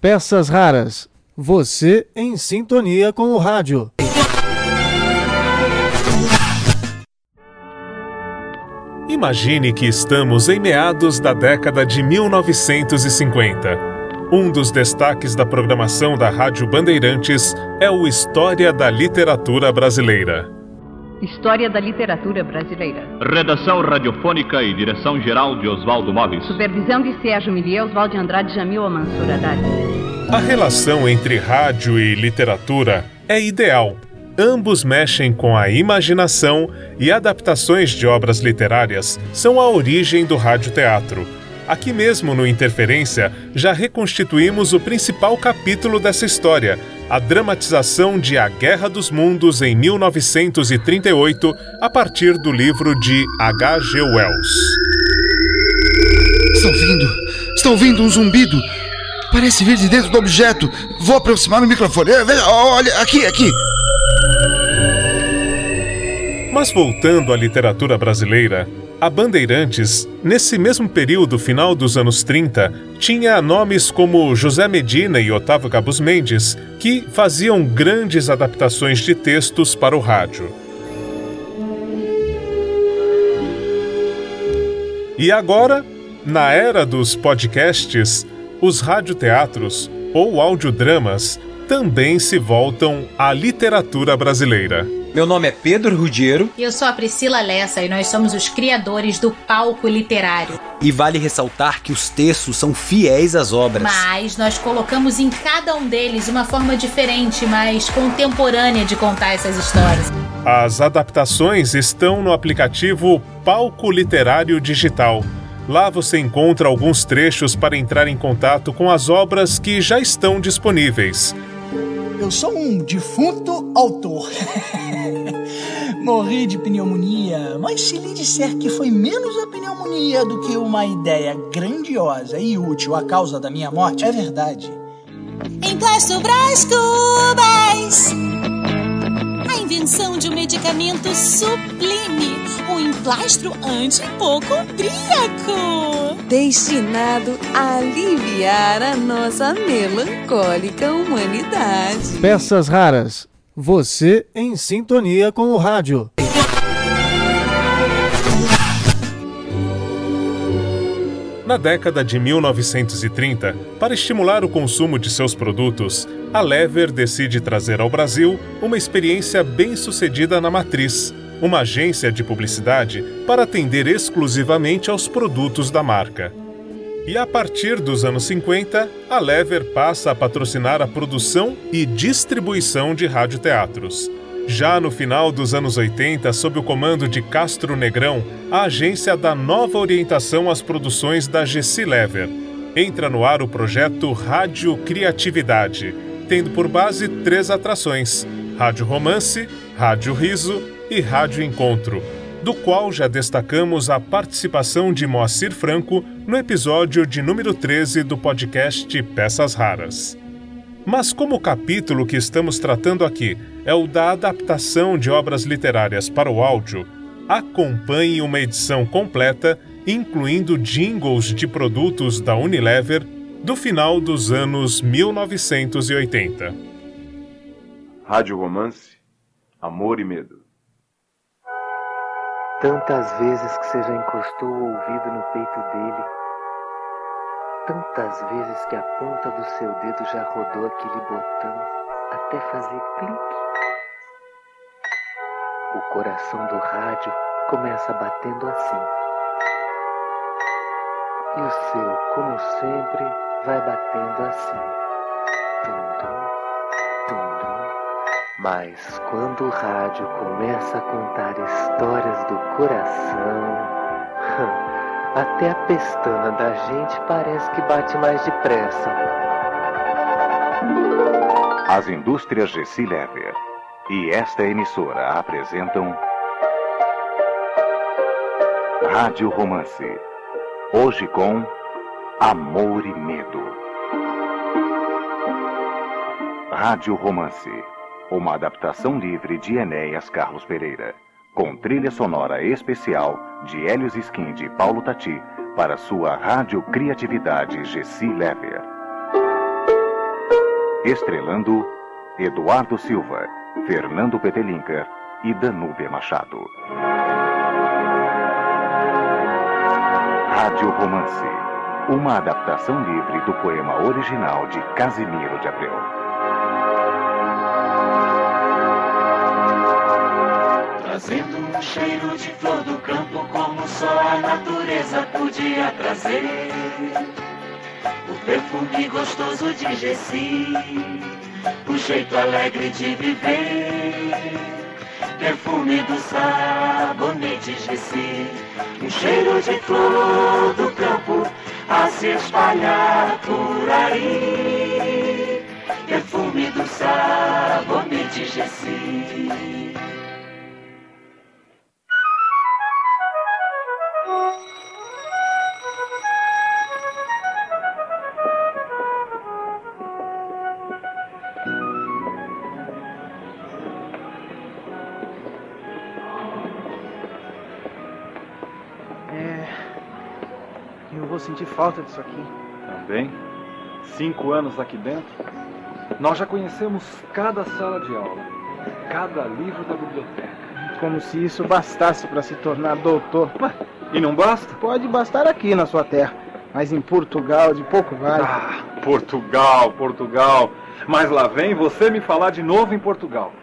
Peças raras. Você em sintonia com o rádio. Imagine que estamos em meados da década de 1950. Um dos destaques da programação da Rádio Bandeirantes é o História da Literatura Brasileira. História da Literatura Brasileira. Redação radiofônica e direção-geral de Oswaldo Móveis. Supervisão de Sérgio Millier, Oswaldo de Andrade Jamil Amansur Haddad. A relação entre rádio e literatura é ideal. Ambos mexem com a imaginação e adaptações de obras literárias são a origem do radioteatro. Aqui mesmo no Interferência já reconstituímos o principal capítulo dessa história, a dramatização de A Guerra dos Mundos em 1938, a partir do livro de H.G. Wells. Estão vindo! Estão vindo um zumbido! Parece vir de dentro do objeto. Vou aproximar o microfone. Veja, olha, aqui, aqui. Mas voltando à literatura brasileira, a Bandeirantes, nesse mesmo período final dos anos 30, tinha nomes como José Medina e Otávio Cabos Mendes, que faziam grandes adaptações de textos para o rádio. E agora, na era dos podcasts, os radioteatros ou audiodramas também se voltam à literatura brasileira. Meu nome é Pedro Rudiero. E eu sou a Priscila Lessa e nós somos os criadores do palco literário. E vale ressaltar que os textos são fiéis às obras. Mas nós colocamos em cada um deles uma forma diferente, mais contemporânea de contar essas histórias. As adaptações estão no aplicativo Palco Literário Digital. Lá você encontra alguns trechos para entrar em contato com as obras que já estão disponíveis. Eu sou um defunto autor. Morri de pneumonia, mas se lhe disser que foi menos a pneumonia do que uma ideia grandiosa e útil à causa da minha morte, é verdade. Emplasto Brás Cubas! A invenção de um medicamento sublime, um emplastro antipocondríaco. Destinado a aliviar a nossa melancólica humanidade. Peças raras. Você em sintonia com o rádio. Na década de 1930, para estimular o consumo de seus produtos, a Lever decide trazer ao Brasil uma experiência bem-sucedida na matriz, uma agência de publicidade para atender exclusivamente aos produtos da marca. E a partir dos anos 50, a Lever passa a patrocinar a produção e distribuição de radioteatros. Já no final dos anos 80, sob o comando de Castro Negrão, a agência dá nova orientação às produções da Gessi Lever. Entra no ar o projeto Rádio Criatividade, tendo por base três atrações: Rádio Romance, Rádio Riso e Rádio Encontro, do qual já destacamos a participação de Moacir Franco no episódio de número 13 do podcast Peças Raras. Mas como o capítulo que estamos tratando aqui é o da adaptação de obras literárias para o áudio, acompanhe uma edição completa, incluindo jingles de produtos da Unilever do final dos anos 1980. Rádio Romance, Amor e Medo. Tantas vezes que você já encostou o ouvido no peito dele tantas vezes que a ponta do seu dedo já rodou aquele botão até fazer clique. O coração do rádio começa batendo assim. E o seu, como sempre, vai batendo assim. Tum-tum, tum-tum. Mas quando o rádio começa a contar histórias do coração. Até a pestana da gente parece que bate mais depressa. As indústrias Gessi Lever e esta emissora apresentam Rádio Romance. Hoje com Amor e Medo. Rádio Romance. Uma adaptação livre de Enéas Carlos Pereira com trilha sonora especial de Helios Skind e Paulo Tati para sua Rádio Criatividade Gessi Lever. Estrelando Eduardo Silva, Fernando Petelinca e Danúbia Machado. Rádio Romance, uma adaptação livre do poema original de Casimiro de Abreu. Trazendo um cheiro de flor do campo como só a natureza podia trazer. O perfume gostoso de Gessi, o jeito alegre de viver. Perfume do sabonete Gessi, um cheiro de flor do campo a se espalhar por aí. Perfume do sabonete Gessi. Sentir falta disso aqui. Também. Cinco anos aqui dentro. Nós já conhecemos cada sala de aula, cada livro da biblioteca. Como se isso bastasse para se tornar doutor. E não basta? Pode bastar aqui na sua terra, mas em Portugal de pouco vale. Ah, Portugal, Portugal. Mas lá vem você me falar de novo em Portugal.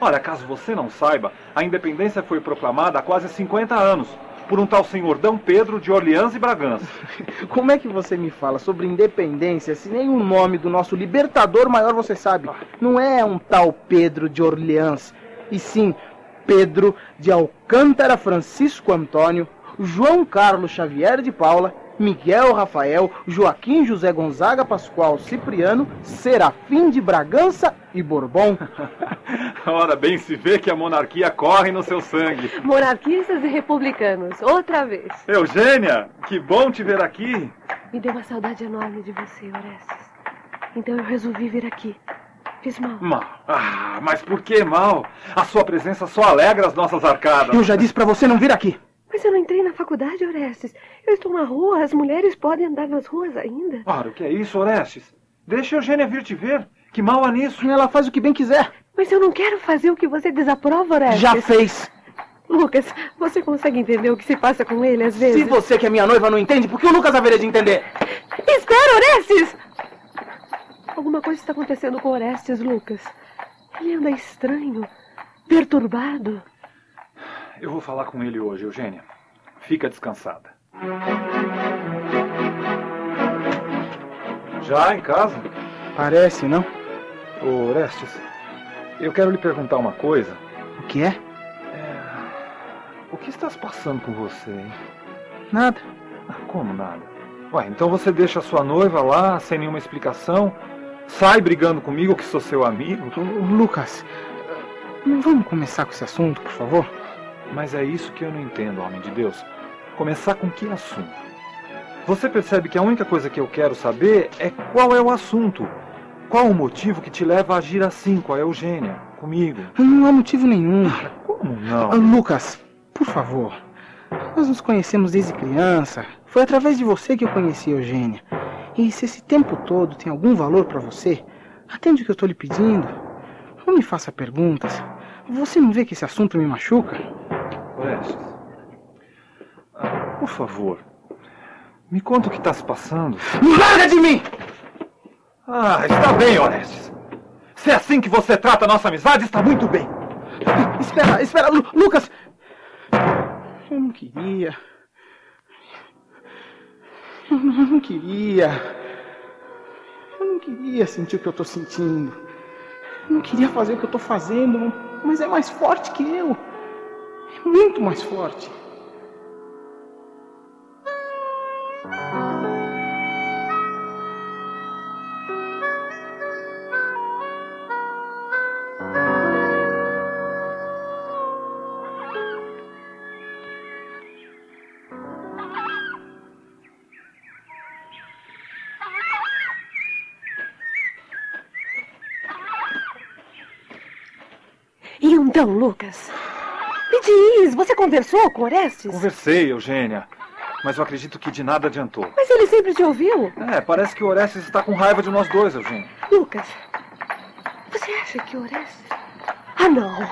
Olha, caso você não saiba, a independência foi proclamada há quase 50 anos por um tal senhor D. Pedro de Orleans e Bragança. Como é que você me fala sobre independência se nem o nome do nosso libertador maior você sabe? Não é um tal Pedro de Orleans, e sim Pedro de Alcântara Francisco Antônio, João Carlos Xavier de Paula, Miguel Rafael, Joaquim José Gonzaga Pascoal Cipriano, Serafim de Bragança e Bourbon. Ora, bem se vê que a monarquia corre no seu sangue. Monarquistas e republicanos, outra vez. Eugênia, que bom te ver aqui. Me deu uma saudade enorme de você, Orestes. Então eu resolvi vir aqui. Fiz mal. Mal? Ah, mas por que mal? A sua presença só alegra as nossas arcadas. Eu já disse para você não vir aqui. Mas eu não entrei na faculdade, Orestes. Eu estou na rua, as mulheres podem andar nas ruas ainda. Ora, o que é isso, Orestes? Deixa a Eugênia vir te ver. Que mal há nisso? Ela faz o que bem quiser. Mas eu não quero fazer o que você desaprova, Orestes. Já fez. Lucas, você consegue entender o que se passa com ele às vezes? Se você que é minha noiva não entende, por que o Lucas haveria de entender? Espera, Orestes! Alguma coisa está acontecendo com Orestes, Lucas. Ele anda estranho, perturbado. Eu vou falar com ele hoje, Eugênia. Fica descansada. Já em casa? Parece, não? Ô, Orestes, eu quero lhe perguntar uma coisa. O que é? O que está se passando com você, hein? Nada. Ah, como nada? Ué, então você deixa a sua noiva lá sem nenhuma explicação? Sai brigando comigo que sou seu amigo? Lucas, não vamos começar com esse assunto, por favor? Mas é isso que eu não entendo, homem de Deus. Começar com que assunto? Você percebe que a única coisa que eu quero saber é qual é o assunto. Qual o motivo que te leva a agir assim com a Eugênia, comigo? Não há motivo nenhum. Como não? Ah, Lucas, por favor. Nós nos conhecemos desde criança. Foi através de você que eu conheci a Eugênia. E se esse tempo todo tem algum valor para você, atende o que eu estou lhe pedindo. Não me faça perguntas. Você não vê que esse assunto me machuca? Orestes, ah, por favor, me conta o que está se passando. Larga de mim! Ah, está bem, Orestes. Se é assim que você trata a nossa amizade, está muito bem. Espera, espera, Lu Lucas! Eu não queria. Eu não queria. Eu não queria sentir o que eu estou sentindo. Eu não queria fazer o que eu estou fazendo, mas é mais forte que eu. É muito mais forte. Então, Lucas? Me diz, você conversou com Orestes? Conversei, Eugênia. Mas eu acredito que de nada adiantou. Mas ele sempre te ouviu. É, parece que o Orestes está com raiva de nós dois, Eugênia. Lucas, Você acha que Orestes... Ah, não.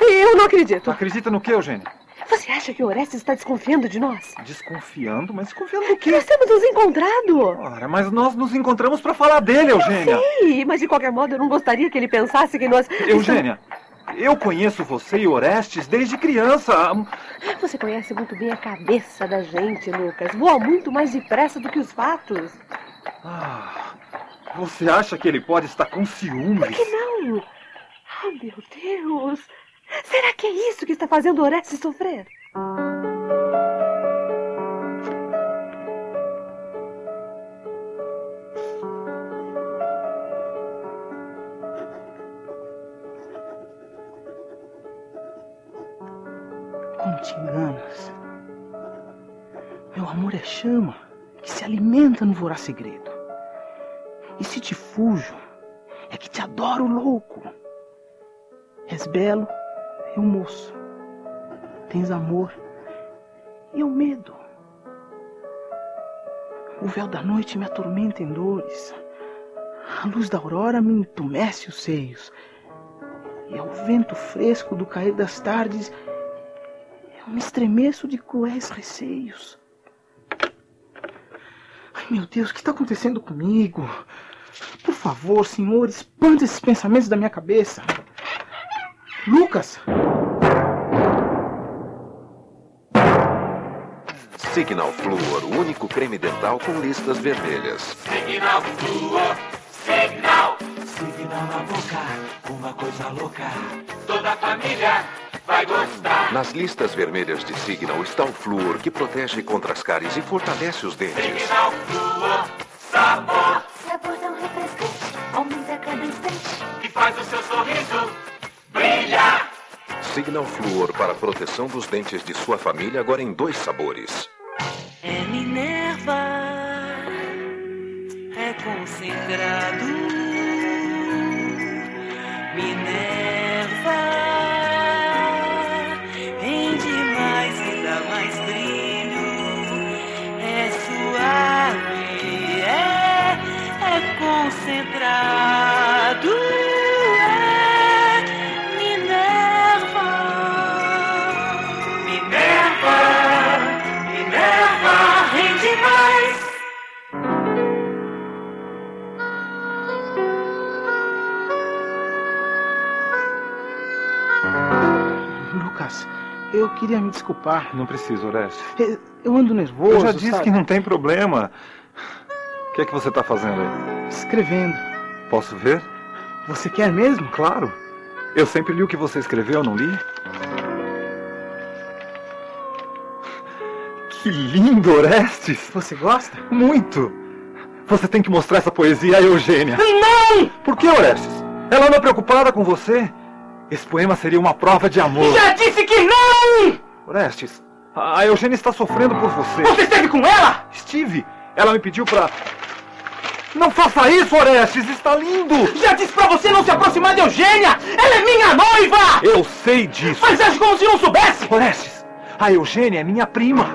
Eu não acredito. Acredita no que, Eugênia? Você acha que Orestes está desconfiando de nós? Desconfiando? Mas desconfiando do quê? Nós temos nos encontrado. Ora, mas nós nos encontramos para falar dele, Eugênia. Sim, mas de qualquer modo eu não gostaria que ele pensasse que nós... Eugênia, eu conheço você e Orestes desde criança. Você conhece muito bem a cabeça da gente, Lucas. Voa muito mais depressa do que os fatos. Ah, você acha que ele pode estar com ciúmes? Por que não? Oh, meu Deus! Será que é isso que está fazendo Orestes sofrer? Te enganas? Meu amor é chama que se alimenta no voraz segredo. E se te fujo, é que te adoro louco. És belo e um moço. Tens amor e o medo. O véu da noite me atormenta em dores. A luz da aurora me entumece os seios. E ao vento fresco do cair das tardes, eu me estremeço de cruéis receios. Ai, meu Deus, o que está acontecendo comigo? Por favor, senhor, espante esses pensamentos da minha cabeça. Lucas! Signal Fluor, o único creme dental com listas vermelhas. Signal Fluor, Signal. Signal na boca, uma coisa louca. Toda a família vai gostar. Nas listas vermelhas de Signal está o flúor que protege contra as cáries e fortalece os dentes. Signal Fluor, sabor. Sabor tão refrescante, aumenta cada instante. Que faz o seu sorriso brilhar. Signal Fluor para a proteção dos dentes de sua família agora em dois sabores. Concentrado. É Minerva, Minerva. Minerva rende mais. Lucas, eu queria me desculpar. Não precisa, Orestes. Eu- Eu ando nervoso. Eu já disse sabe? que não tem problema. O que é que você está fazendo aí? Escrevendo. Posso ver? Você quer mesmo? Claro. Eu sempre li o que você escreveu, não li? Que lindo, Orestes! Você gosta? Muito! Você tem que mostrar essa poesia a Eugênia. Não! Por que, Orestes? Ela anda preocupada com você? Esse poema seria uma prova de amor. Já disse que não! Orestes, a Eugênia está sofrendo por você. Você esteve com ela? Estive. Ela me pediu pra. Não faça isso, Orestes! Está lindo! Já disse pra você não se aproximar de Eugênia! Ela é minha noiva! Eu sei disso! Mas age como se não soubesse! Orestes, a Eugênia é minha prima.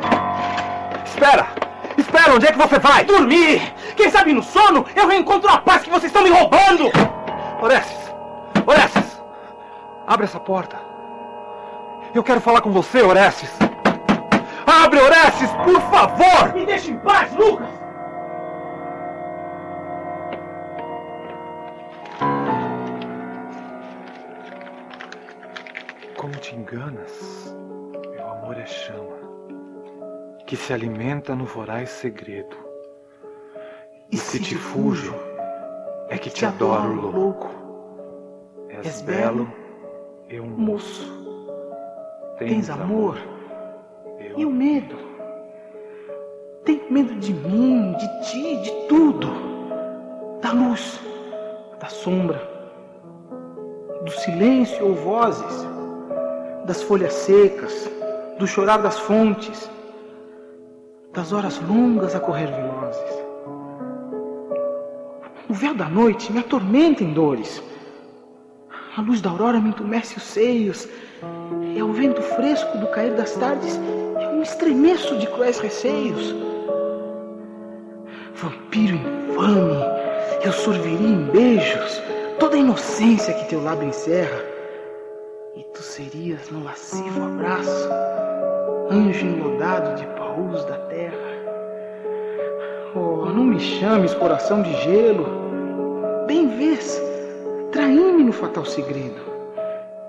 Espera! Espera, onde é que você vai? Dormir! Quem sabe no sono eu reencontro a paz que vocês estão me roubando! Orestes! Orestes! Abre essa porta. Eu quero falar com você, Orestes. Abre, Orestes, por favor! Me deixe em paz, Lucas! Te enganas? Meu amor é chama que se alimenta no voraz segredo. E, se te fujo, é que te adoro louco. És belo, eu Moço, tens amor e o medo. Tem medo de mim, de ti, de tudo. Da luz, da sombra, do silêncio ou vozes, das folhas secas, do chorar das fontes, das horas longas a correr velozes. O véu da noite me atormenta em dores. A luz da aurora me entumece os seios. E ao vento fresco do cair das tardes, eu me estremeço de cruéis receios. Vampiro infame, eu sorveria em beijos toda a inocência que teu lábio encerra. Serias no lascivo abraço, anjo enlodado de paus da terra. Oh, não me chames coração de gelo. Bem vês, traí-me no fatal segredo.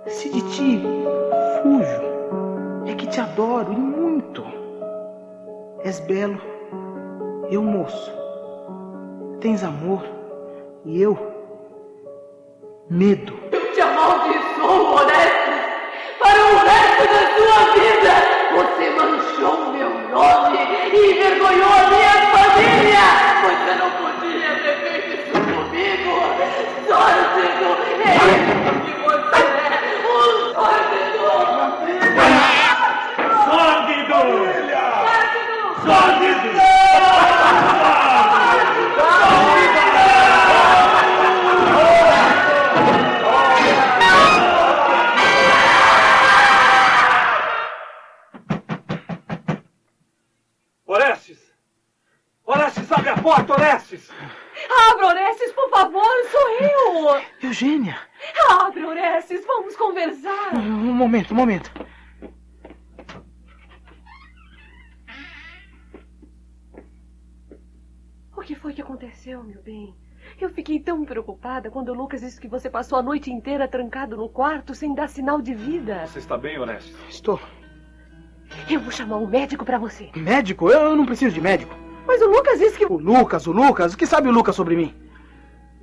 Se de ti fujo, é que te adoro e muito. És belo, eu moço. Tens amor e eu medo. Eu te amaldiçoo, para o resto da sua vida. Você manchou meu nome e envergonhou a minha família. Você não podia ter feito isso comigo. Sórdido, é isso que você é, um sórdido. Porta, Orestes! Abra, Orestes, por favor, sou eu! Eugênia! Abre, Orestes, vamos conversar! Um momento, um momento. O que foi que aconteceu, meu bem? Eu fiquei tão preocupada quando o Lucas disse que você passou a noite inteira trancado no quarto sem dar sinal de vida. Você está bem, Orestes? Estou. Eu vou chamar um médico pra você. Médico? Eu não preciso de médico. Mas o Lucas disse que. O Lucas, o Lucas, o que sabe o Lucas sobre mim?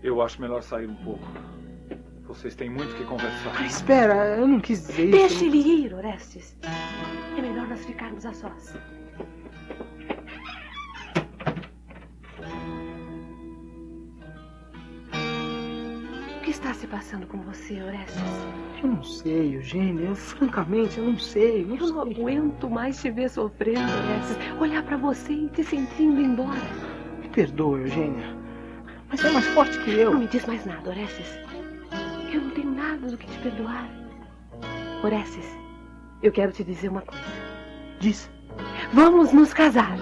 Eu acho melhor sair um pouco. Vocês têm muito que conversar. Ah, espera, eu não quis dizer isso. Deixe ele ir, Orestes. É melhor nós ficarmos a sós. Está se passando com você, Orestes? Eu não sei, Eugênia. Eu, francamente, eu não sei. Não Eu não aguento mais te ver sofrendo, Orestes. Olhar pra você e te sentindo embora. Me perdoa, Eugênia. Mas é mais forte que eu. Não me diz mais nada, Orestes. Eu não tenho nada do que te perdoar. Orestes, eu quero te dizer uma coisa. Diz. Vamos nos casar.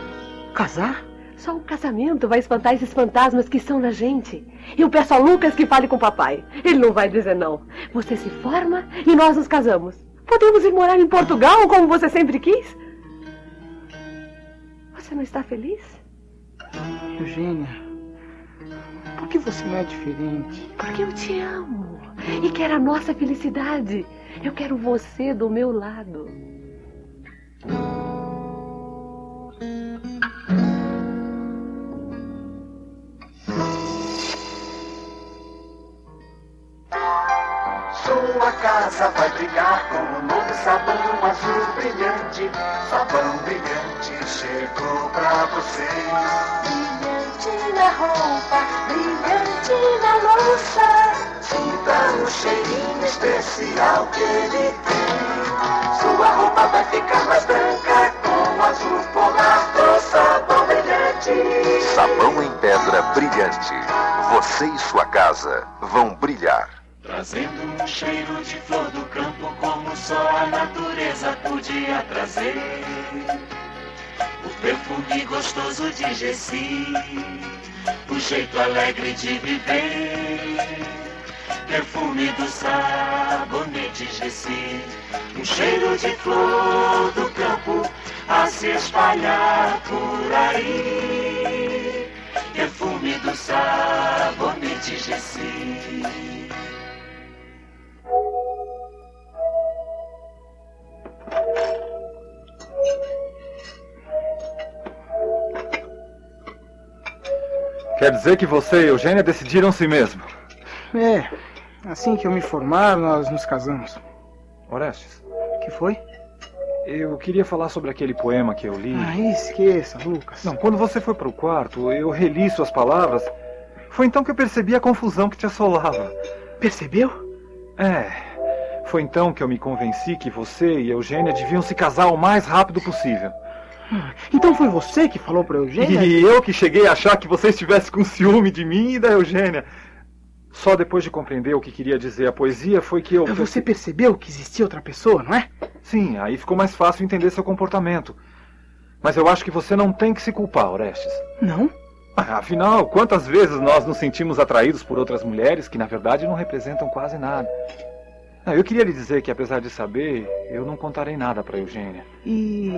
Casar? Só o casamento vai espantar esses fantasmas que estão na gente. Eu peço a Lucas que fale com o papai. Ele não vai dizer não. Você se forma e nós nos casamos. Podemos ir morar em Portugal como você sempre quis? Você não está feliz? Eugênia, por que você não é diferente? Porque eu te amo e quero a nossa felicidade. Eu quero você do meu lado. Sabão brilhante chegou pra vocês. Brilhante na roupa, brilhante na louça. Sinta o cheirinho especial que ele tem. Sua roupa vai ficar mais branca com azul polar do sabão brilhante. Sabão em pedra brilhante. Você e sua casa vão brilhar. Trazendo um cheiro de flor do campo só a natureza podia trazer. O perfume gostoso de Gessi, o jeito alegre de viver. Perfume do sabonete Gessi, um cheiro de flor do campo a se espalhar por aí. Perfume do sabonete Gessi. Quer dizer que você e Eugênia decidiram-se mesmo? É, assim que eu me formar, nós nos casamos. Orestes, que foi? eu queria falar sobre aquele poema que eu li. Ah, esqueça, Lucas. Não, quando você foi pro quarto, eu reli suas palavras. Foi então que eu percebi a confusão que te assolava. Percebeu? É. Foi então que eu me convenci que você e Eugênia deviam se casar o mais rápido possível. Então foi você que falou pra Eugênia? E eu que cheguei a achar que você estivesse com ciúme de mim e da Eugênia. Só depois de compreender o que queria dizer a poesia foi que eu. Você percebeu que existia outra pessoa, não é? Sim, aí ficou mais fácil entender seu comportamento. Mas eu acho que você não tem que se culpar, Orestes. Não? Ah, Afinal, quantas vezes nós nos sentimos atraídos por outras mulheres que na verdade não representam quase nada? Ah, eu queria lhe dizer que, apesar de saber, eu não contarei nada para Eugênia. E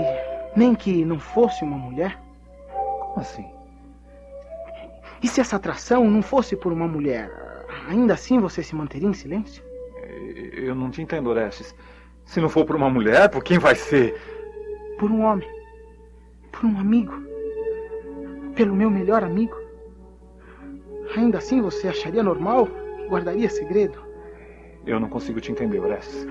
nem que não fosse uma mulher? Como assim? E se essa atração não fosse por uma mulher, ainda assim você se manteria em silêncio? Eu não te entendo, Orestes. Se não for por uma mulher, por quem vai ser? Por um homem. Por um amigo. Pelo meu melhor amigo. Ainda assim você acharia normal? Guardaria segredo? Eu não consigo te entender, Orestes.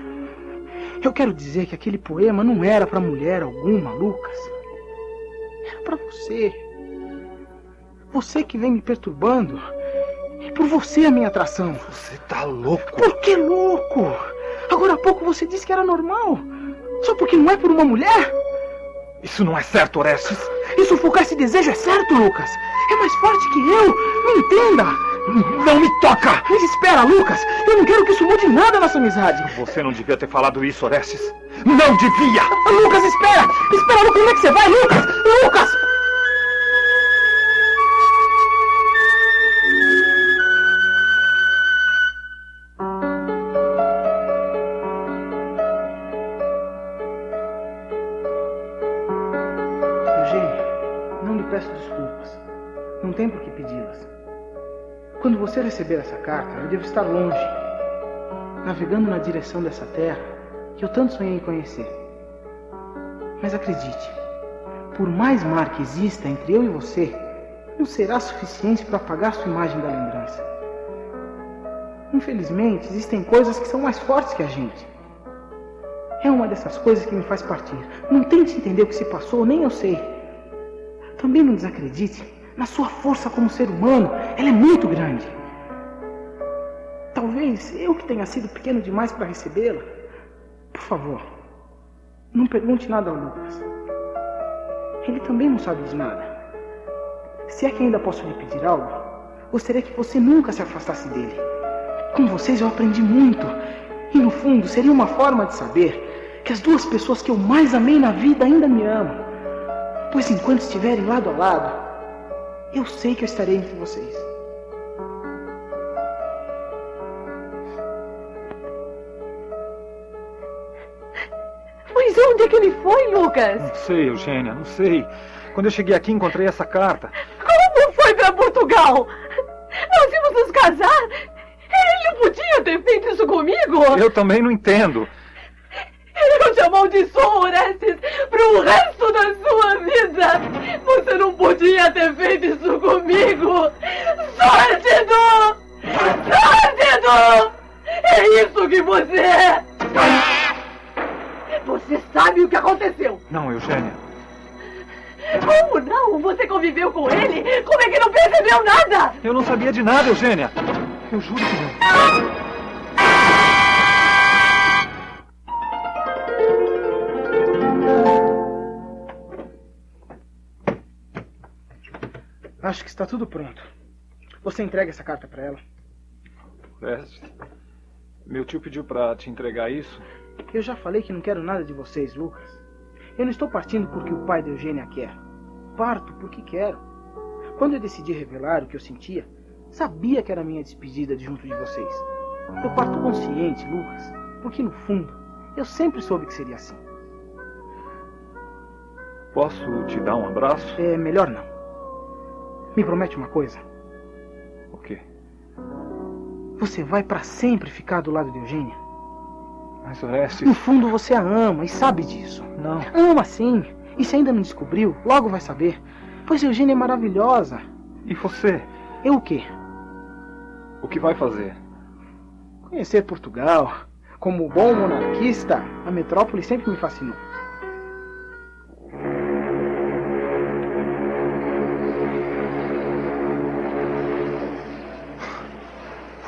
Eu quero dizer que aquele poema não era para mulher alguma, Lucas. Era para você. Você que vem me perturbando. É por você a minha atração. Você tá louco. Por que louco? Agora há pouco você disse que era normal. Só porque não é por uma mulher? Isso não é certo, Orestes. E sufocar esse desejo é certo, Lucas. É mais forte que eu. Me entenda. Não me toca! Mas espera, Lucas. Eu não quero que isso mude nada nossa amizade. Você não devia ter falado isso, Orestes. Não devia! Lucas, espera! Espera, como é que você vai, Lucas? Lucas! Eugênio, não lhe peço desculpas. Não tem por que pedi-las. Quando você receber essa carta, eu devo estar longe, navegando na direção dessa terra que eu tanto sonhei em conhecer. Mas acredite, por mais mar que exista entre eu e você, não será suficiente para apagar sua imagem da lembrança. Infelizmente, existem coisas que são mais fortes que a gente. É uma dessas coisas que me faz partir. Não tente entender o que se passou, nem eu sei. Também não desacredite na sua força como ser humano. Ela é muito grande. Talvez eu que tenha sido pequeno demais para recebê-la. Por favor, não pergunte nada ao Lucas. Ele também não sabe de nada. Se é que ainda posso lhe pedir algo, gostaria que você nunca se afastasse dele. Com vocês eu aprendi muito. E no fundo seria uma forma de saber que as duas pessoas que eu mais amei na vida ainda me amam. Pois enquanto estiverem lado a lado, eu sei que eu estarei entre vocês. Mas onde é que ele foi, Lucas? Não sei, Eugênia, não sei. Quando eu cheguei aqui, encontrei essa carta. Como foi para Portugal? Nós íamos nos casar? Ele não podia ter feito isso comigo? Eu também não entendo. Eu te amaldiçoo, Orestes, pro resto da sua vida. Você não podia ter feito isso comigo. Sórdido! Sórdido! É isso que você é! Você sabe o que aconteceu? Não, Eugênia. Como não? Você conviveu com ele? Como é que não percebeu nada? Eu não sabia de nada, Eugênia. Eu juro que não. Acho que está tudo pronto. Você entrega essa carta para ela? Orestes, meu tio pediu para te entregar isso. Eu já falei que não quero nada de vocês, Lucas. Eu não estou partindo porque o pai de Eugênia quer. Parto porque quero. Quando eu decidi revelar o que eu sentia, sabia que era minha despedida de junto de vocês. Eu parto consciente, Lucas, porque no fundo eu sempre soube que seria assim. Posso te dar um abraço? É melhor não. Me promete uma coisa? O quê? Você vai para sempre ficar do lado de Eugênia? Mas Orestes... No fundo você a ama e sabe disso. Não. Ama sim. E se ainda não descobriu, logo vai saber. Pois Eugênia é maravilhosa. E você? Eu o quê? O que vai fazer? Conhecer Portugal. Como bom monarquista, a metrópole sempre me fascinou.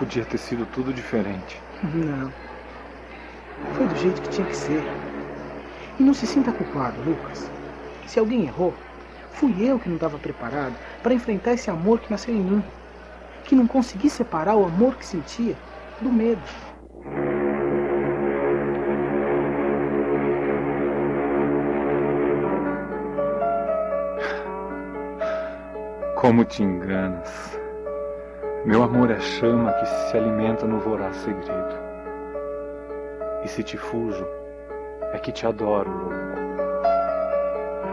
Podia ter sido tudo diferente. Não. Foi do jeito que tinha que ser. E não se sinta culpado, Lucas. Se alguém errou, fui eu que não estava preparado para enfrentar esse amor que nasceu em mim. Que não consegui separar o amor que sentia do medo. Como te enganas. Meu amor é chama que se alimenta no voraz segredo. E se te fujo, é que te adoro, louco.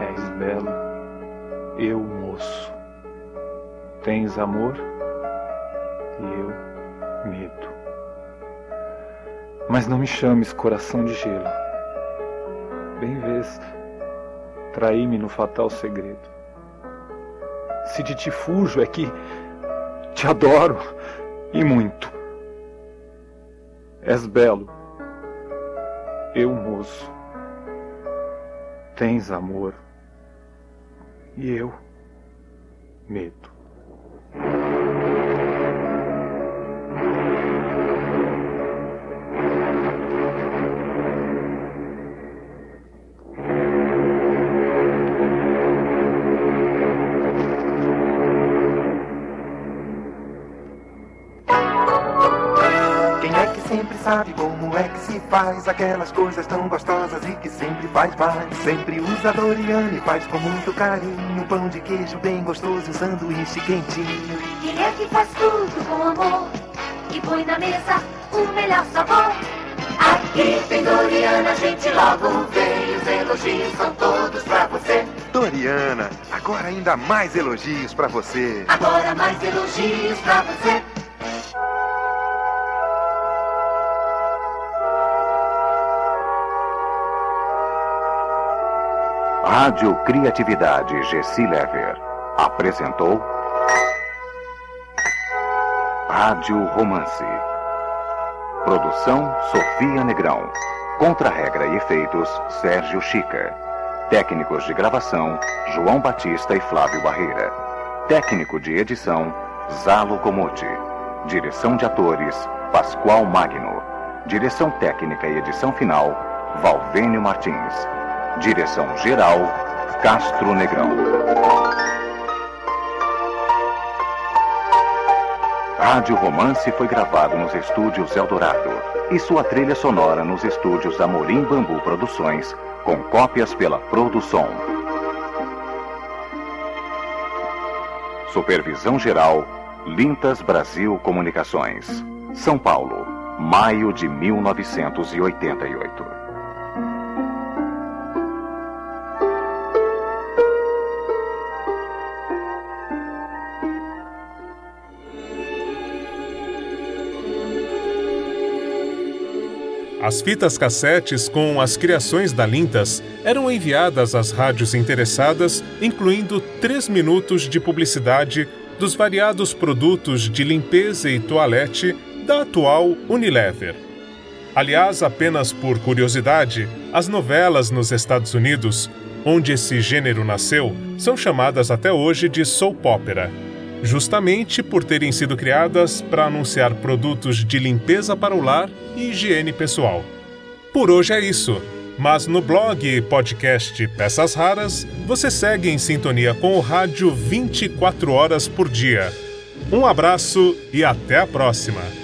És belo, eu moço. Tens amor e eu medo. Mas não me chames coração de gelo. Bem vês, traí-me no fatal segredo. Se de ti fujo é que te adoro e muito. És belo, eu moço. Tens amor e eu medo. Sabe como é que se faz aquelas coisas tão gostosas e que sempre faz mais? Sempre usa Doriane e faz com muito carinho um pão de queijo bem gostoso um sanduíche quentinho. Quem é que faz tudo com amor e põe na mesa o melhor sabor? Aqui tem Doriana, a gente logo vem. Os elogios são todos pra você. Doriana, agora ainda mais elogios pra você. Agora mais elogios pra você. Rádio Criatividade Gessi Lever apresentou Rádio Romance. Produção Sofia Negrão. Contra-regra e efeitos Sérgio Chica. Técnicos de gravação João Batista e Flávio Barreira. Técnico de edição Zalo Comote. Direção de atores Pascoal Magno. Direção técnica e edição final Valvênio Martins. Direção geral Castro Negrão. Rádio Romance foi gravado nos estúdios Eldorado e sua trilha sonora nos estúdios Amorim Bambu Produções, com cópias pela Produção. Supervisão geral Lintas Brasil Comunicações. São Paulo, maio de 1988. As fitas cassetes com as criações da Lintas eram enviadas às rádios interessadas, incluindo três minutos de publicidade dos variados produtos de limpeza e toalete da atual Unilever. Aliás, apenas por curiosidade, as novelas nos Estados Unidos, onde esse gênero nasceu, são chamadas até hoje de soap opera, justamente por terem sido criadas para anunciar produtos de limpeza para o lar e higiene pessoal. Por hoje é isso, mas no blog e podcast Peças Raras você segue em sintonia com o rádio 24 horas por dia. Um abraço e até a próxima!